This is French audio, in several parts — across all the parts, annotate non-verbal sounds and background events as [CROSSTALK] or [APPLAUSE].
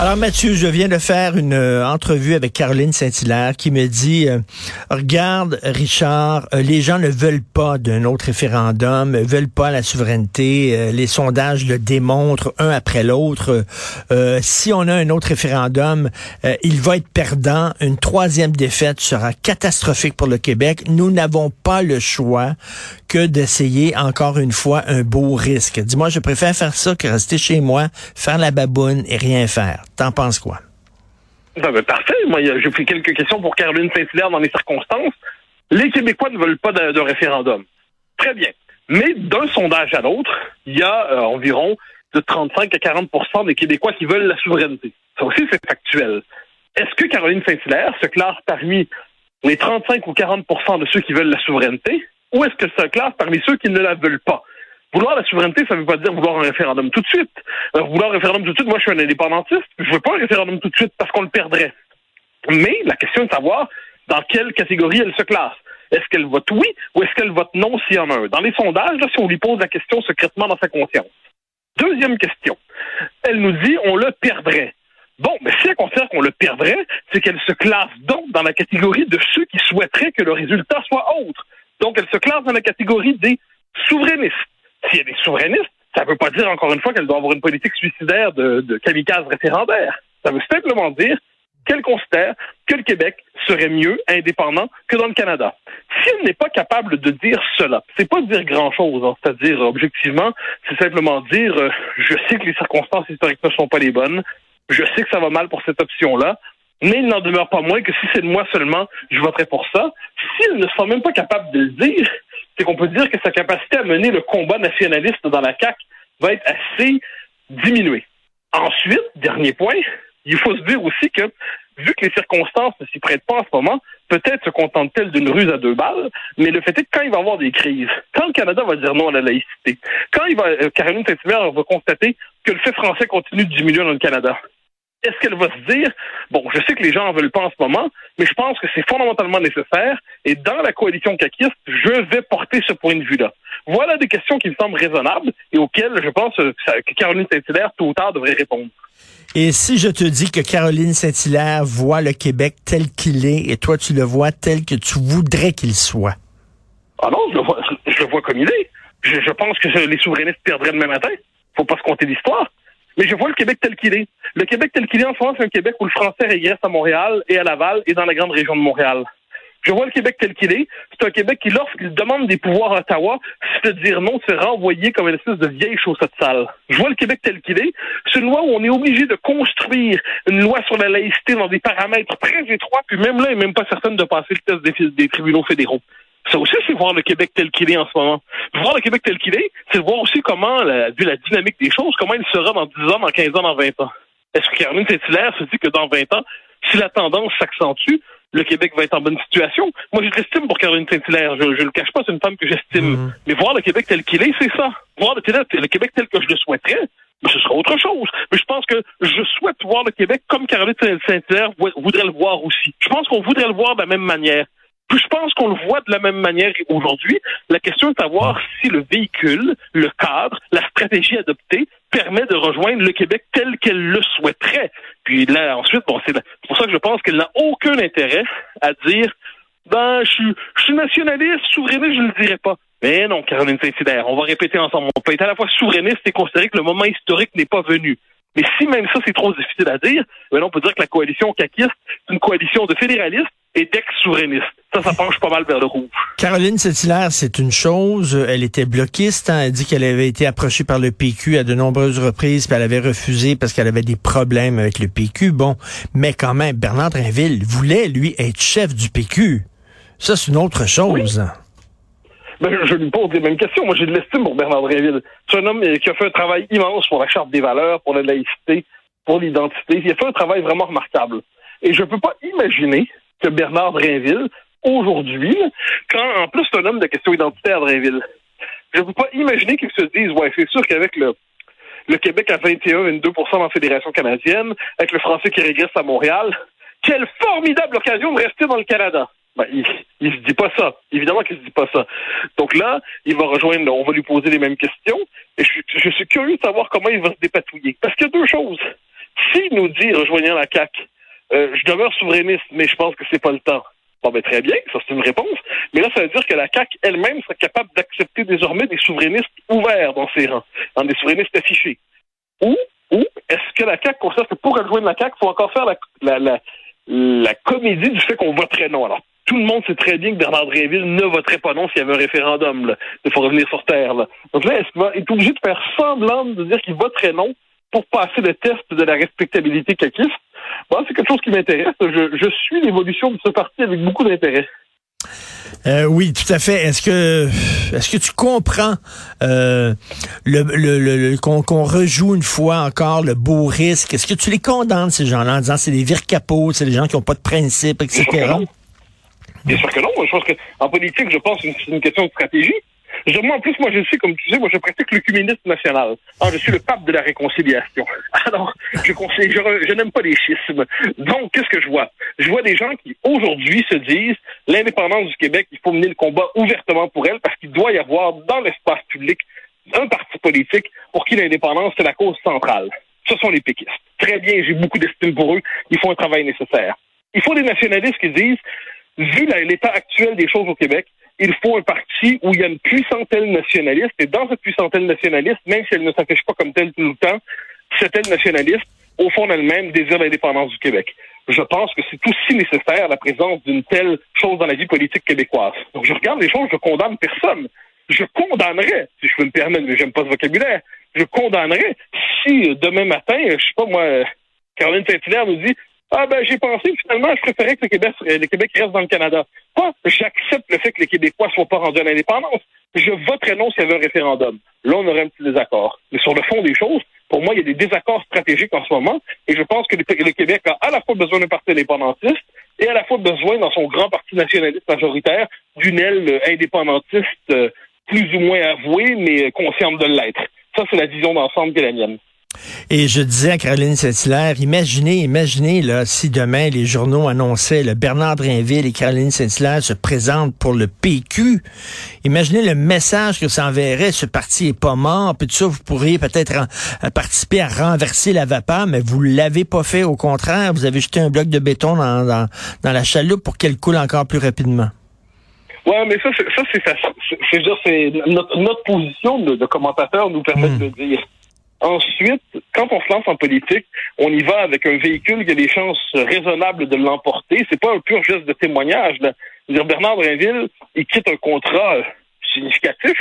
Alors Mathieu, je viens de faire une euh, entrevue avec Caroline Saint-Hilaire qui me dit euh, regarde Richard, euh, les gens ne veulent pas d'un autre référendum, veulent pas la souveraineté, les sondages le démontrent un après l'autre. Si on a un autre référendum, il va être perdant, une troisième défaite sera catastrophique pour le Québec. Nous n'avons pas le choix que d'essayer encore une fois un beau risque. Dis-moi, je préfère faire ça que rester chez moi, faire la baboune et rien faire. T'en penses quoi? Ben, ben, parfait. Moi, j'ai pris quelques questions pour Caroline Saint-Hilaire dans les circonstances. Les Québécois ne veulent pas de, référendum. Très bien. Mais d'un sondage à l'autre, il y a euh, environ de 35 à 40% des Québécois qui veulent la souveraineté. Ça aussi, c'est factuel. Est-ce que Caroline Saint-Hilaire se classe parmi les 35 ou 40% de ceux qui veulent la souveraineté ou est-ce qu'elle se classe parmi ceux qui ne la veulent pas? Vouloir la souveraineté, ça ne veut pas dire vouloir un référendum tout de suite. Euh, vouloir un référendum tout de suite, moi je suis un indépendantiste, je veux pas un référendum tout de suite parce qu'on le perdrait. Mais la question est de savoir dans quelle catégorie elle se classe. Est-ce qu'elle vote oui ou est-ce qu'elle vote non s'il y en a un? Dans les sondages, là, si on lui pose la question secrètement dans sa conscience. Deuxième question. Elle nous dit on le perdrait. Bon, mais si elle considère qu'on le perdrait, c'est qu'elle se classe donc dans la catégorie de ceux qui souhaiteraient que le résultat soit autre. Donc, elle se classe dans la catégorie des souverainistes. Si elle est souverainiste, ça ne veut pas dire, encore une fois, qu'elle doit avoir une politique suicidaire de, de kamikaze référendaire. Ça veut simplement dire qu'elle considère que le Québec serait mieux indépendant que dans le Canada. Si elle n'est pas capable de dire cela, c'est pas dire grand-chose, hein, c'est-à-dire objectivement, c'est simplement dire euh, je sais que les circonstances historiques ne sont pas les bonnes, je sais que ça va mal pour cette option-là, mais il n'en demeure pas moins que si c'est de moi seulement, je voterai pour ça. Si elle ne sera même pas capable de le dire, c'est qu'on peut dire que sa capacité à mener le combat nationaliste dans la CAQ va être assez diminuée. Ensuite, dernier point, il faut se dire aussi que, vu que les circonstances ne s'y prêtent pas en ce moment, peut-être se contente-t-elle d'une ruse à deux balles, mais le fait est que quand il va y avoir des crises, quand le Canada va dire non à la laïcité, quand il va, euh, Caroline Saint-Hilaire va constater que le fait français continue de diminuer dans le Canada, est-ce qu'elle va se dire, bon, je sais que les gens en veulent pas en ce moment, mais je pense que c'est fondamentalement nécessaire, et dans la coalition caquiste, je vais porter ce point de vue-là. Voilà des questions qui me semblent raisonnables et auxquelles je pense que Caroline Saint-Hilaire, tôt ou tard, devrait répondre. Et si je te dis que Caroline Saint-Hilaire voit le Québec tel qu'il est, et toi tu le vois tel que tu voudrais qu'il soit? Ah non, je le vois, je le vois comme il est. Je, je pense que les souverainistes perdraient demain matin. Faut pas se compter l'histoire. Mais je vois le Québec tel qu'il est. Le Québec tel qu'il est en ce moment, c'est un Québec où le français régresse à Montréal et à Laval et dans la grande région de Montréal. Je vois le Québec tel qu'il est. C'est un Québec qui, lorsqu'il demande des pouvoirs à Ottawa, se dire non, se renvoyer comme une espèce de vieille chaussette sale. Je vois le Québec tel qu'il est. C'est une loi où on est obligé de construire une loi sur la laïcité dans des paramètres très étroits, puis même là, il n'est même pas certaine de passer le test des tribunaux fédéraux. Ça aussi, c'est voir le Québec tel qu'il est en ce moment. Voir le Québec tel qu'il est, c'est voir aussi comment, la, vu la dynamique des choses, comment il sera dans 10 ans, dans 15 ans, dans 20 ans. Est-ce que Caroline Saint-Hilaire se dit que dans 20 ans, si la tendance s'accentue, le Québec va être en bonne situation? Moi, je l'estime pour Caroline Saint-Hilaire. Je, je le cache pas, c'est une femme que j'estime. Mhm. Mais voir le Québec tel qu'il est, c'est ça. Voir le, le Québec tel que je le souhaiterais, mais ce sera autre chose. Mais je pense que je souhaite voir le Québec comme Caroline Saint-Hilaire voudrait le voir aussi. Je pense qu'on voudrait le voir de la même manière. Puis je pense qu'on le voit de la même manière aujourd'hui. La question est de savoir si le véhicule, le cadre, la stratégie adoptée permet de rejoindre le Québec tel qu'elle le souhaiterait. Puis là, ensuite, bon, c'est pour ça que je pense qu'elle n'a aucun intérêt à dire ben, je suis, je suis nationaliste, souverainiste, je ne le dirais pas. Mais non, Caroline Saint-Hilaire, on va répéter ensemble. On peut être à la fois souverainiste et considérer que le moment historique n'est pas venu. Mais si même ça, c'est trop difficile à dire, ben on peut dire que la coalition caquiste, c'est une coalition de fédéralistes et d'ex-souverainistes. Ça, ça penche pas mal vers le rouge. Caroline Saint-Hilaire, c'est une chose. Elle était bloquiste. Hein. Elle dit qu'elle avait été approchée par le PQ à de nombreuses reprises, puis elle avait refusé parce qu'elle avait des problèmes avec le PQ. Bon, mais quand même, Bernard Drinville voulait, lui, être chef du PQ. Ça, c'est une autre chose. Oui. Ben, je lui pose les mêmes questions. Moi, j'ai de l'estime pour Bernard Drinville. C'est un homme qui a fait un travail immense pour la Charte des valeurs, pour la laïcité, pour l'identité. Il a fait un travail vraiment remarquable. Et je ne peux pas imaginer que Bernard Drinville, aujourd'hui, quand en plus c'est un homme de questions identitaires, Drinville, je ne peux pas imaginer qu'il se dise, ouais, c'est sûr qu'avec le, le Québec à 21-22% dans la Fédération canadienne, avec le français qui régresse à Montréal, Quelle formidable occasion de rester dans le Canada. Ben, il, il se dit pas ça. Évidemment qu'il se dit pas ça. Donc là, il va rejoindre, on va lui poser les mêmes questions. Et je, je suis curieux de savoir comment il va se dépatouiller. Parce qu'il y a deux choses. S'il nous dit, rejoignant la CAQ, euh, je demeure souverainiste, mais je pense que c'est pas le temps. Bon, ben, très bien, ça c'est une réponse. Mais là, ça veut dire que la CAQ elle-même serait capable d'accepter désormais des souverainistes ouverts dans ses rangs, dans des souverainistes affichés. Ou, ou est-ce que la CAQ constate que pour rejoindre la CAQ, il faut encore faire la, la, la, la comédie du fait qu'on voterait non? Alors, tout le monde sait très bien que Bernard Dréville ne voterait pas non s'il y avait un référendum. Il faut revenir sur Terre. Là. Donc là, est-ce qu'il être obligé de faire semblant de dire qu'il voterait non pour passer le test de la respectabilité caquiste? Bon, c'est quelque chose qui m'intéresse. Je, je suis l'évolution de ce parti avec beaucoup d'intérêt. Euh, oui, tout à fait. Est-ce que est-ce que tu comprends euh, le, le, le qu'on rejoue une fois encore le beau risque? Est-ce que tu les condamnes, ces gens-là, en disant c'est des vire capots, c'est des gens qui n'ont pas de principe, etc.? Bien sûr que non. Je pense qu'en politique, je pense que c'est une question de stratégie. Je, moi, en plus, moi, je suis, comme tu sais, moi, je pratique l'œcuménisme national. Ah, je suis le pape de la réconciliation. [LAUGHS] Alors, je, conseille, je, je n'aime pas les schismes. Donc, qu'est-ce que je vois? Je vois des gens qui, aujourd'hui, se disent, l'indépendance du Québec, il faut mener le combat ouvertement pour elle parce qu'il doit y avoir dans l'espace public un parti politique pour qui l'indépendance, c'est la cause centrale. Ce sont les péquistes. Très bien, j'ai beaucoup d'estime pour eux. Ils font un travail nécessaire. Il faut des nationalistes qui disent, vu l'état actuel des choses au Québec, il faut un parti où il y a une puissantelle nationaliste, et dans cette puissantelle nationaliste, même si elle ne s'affiche pas comme telle tout le temps, cette aile nationaliste, au fond d'elle-même, désire l'indépendance du Québec. Je pense que c'est aussi nécessaire la présence d'une telle chose dans la vie politique québécoise. Donc je regarde les choses, je condamne personne. Je condamnerais, si je peux me permettre, mais j'aime pas ce vocabulaire, je condamnerais si demain matin, je sais pas moi, Caroline Saint-Hilaire nous dit ah ben j'ai pensé finalement je préférais que le Québec, Québec reste dans le Canada. Pas j'accepte le fait que les Québécois ne soient pas rendus à l'indépendance. Je voterais non s'il y avait un référendum. Là, on aurait un petit désaccord. Mais sur le fond des choses, pour moi, il y a des désaccords stratégiques en ce moment, et je pense que le Québec a à la fois besoin d'un parti indépendantiste et à la fois besoin, dans son grand parti nationaliste majoritaire, d'une aile indépendantiste euh, plus ou moins avouée, mais consciente de l'être. Ça, c'est la vision d'ensemble qui est la mienne. Et je disais à Caroline Saint-Hilaire, imaginez, imaginez là, si demain les journaux annonçaient le Bernard Drinville et Caroline Saint-Hilaire se présentent pour le PQ. Imaginez le message que ça enverrait, ce parti est pas mort, puis tout ça, vous pourriez peut-être participer à renverser la vapeur, mais vous l'avez pas fait, au contraire, vous avez jeté un bloc de béton dans, dans, dans la chaloupe pour qu'elle coule encore plus rapidement. Ouais, mais ça, ça c'est c'est notre, notre position de, de commentateur nous permet de le dire. Ensuite, quand on se lance en politique, on y va avec un véhicule qui a des chances raisonnables de l'emporter. C'est pas un pur geste de témoignage. Dire Bernard Drinville, il quitte un contrat significatif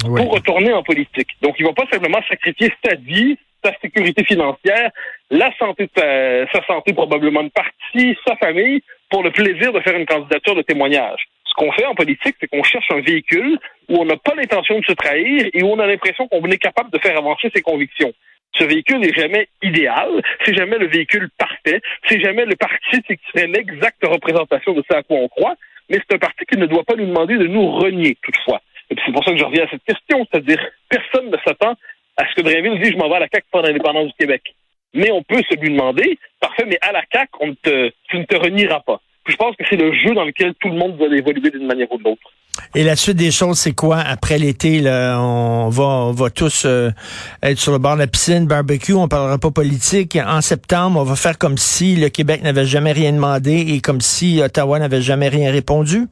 pour retourner en politique. Donc, il va pas simplement sacrifier sa vie, sa sécurité financière, la santé de sa santé probablement de partie, sa famille, pour le plaisir de faire une candidature de témoignage qu'on fait en politique, c'est qu'on cherche un véhicule où on n'a pas l'intention de se trahir et où on a l'impression qu'on est capable de faire avancer ses convictions. Ce véhicule n'est jamais idéal, c'est jamais le véhicule parfait, c'est jamais le parti qui serait l'exacte représentation de ce à quoi on croit, mais c'est un parti qui ne doit pas nous demander de nous renier toutefois. Et c'est pour ça que je reviens à cette question, c'est-à-dire personne ne s'attend à ce que Drainville dise je m'en vais à la CAQ pour l'indépendance du Québec. Mais on peut se lui demander, parfait, mais à la CAQ, on te, tu ne te renieras pas je pense que c'est le jeu dans lequel tout le monde va évoluer d'une manière ou de l'autre. Et la suite des choses, c'est quoi? Après l'été? On va, on va tous euh, être sur le bord de la piscine, barbecue, on parlera pas politique. En septembre, on va faire comme si le Québec n'avait jamais rien demandé et comme si Ottawa n'avait jamais rien répondu?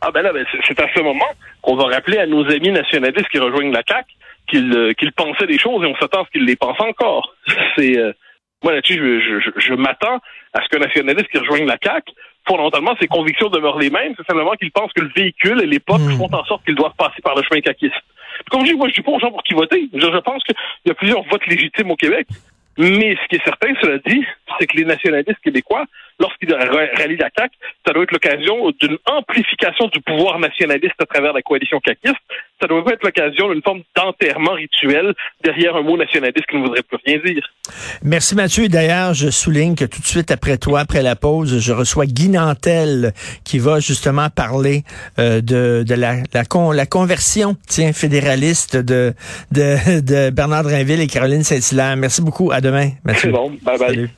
Ah ben là, ben, c'est à ce moment qu'on va rappeler à nos amis nationalistes qui rejoignent la qu'ils euh, qu'ils pensaient des choses et on s'attend à ce qu'ils les pensent encore. [LAUGHS] C'est euh, moi là-dessus, je, je, je m'attends à ce qu'un nationaliste qui rejoigne la CAQ, fondamentalement, ses convictions demeurent les mêmes. C'est simplement qu'il pense que le véhicule et l'époque mmh. font en sorte qu'ils doivent passer par le chemin caquiste. Comme je dis, moi, je dis pas aux gens pour qui voter. Je, je pense qu'il y a plusieurs votes légitimes au Québec. Mais ce qui est certain, cela dit, c'est que les nationalistes québécois, lorsqu'ils rallient la CAQ, ça doit être l'occasion d'une amplification du pouvoir nationaliste à travers la coalition caquiste. Ça doit être l'occasion d'une forme d'enterrement rituel derrière un mot nationaliste qui ne voudrait plus rien dire. Merci Mathieu. D'ailleurs, je souligne que tout de suite après toi, après la pause, je reçois Guy Nantel qui va justement parler euh, de, de la, la, con, la conversion tiens, fédéraliste de, de, de Bernard Drinville et Caroline Saint-Hilaire. Merci beaucoup. À demain, Mathieu. bon. Bye bye.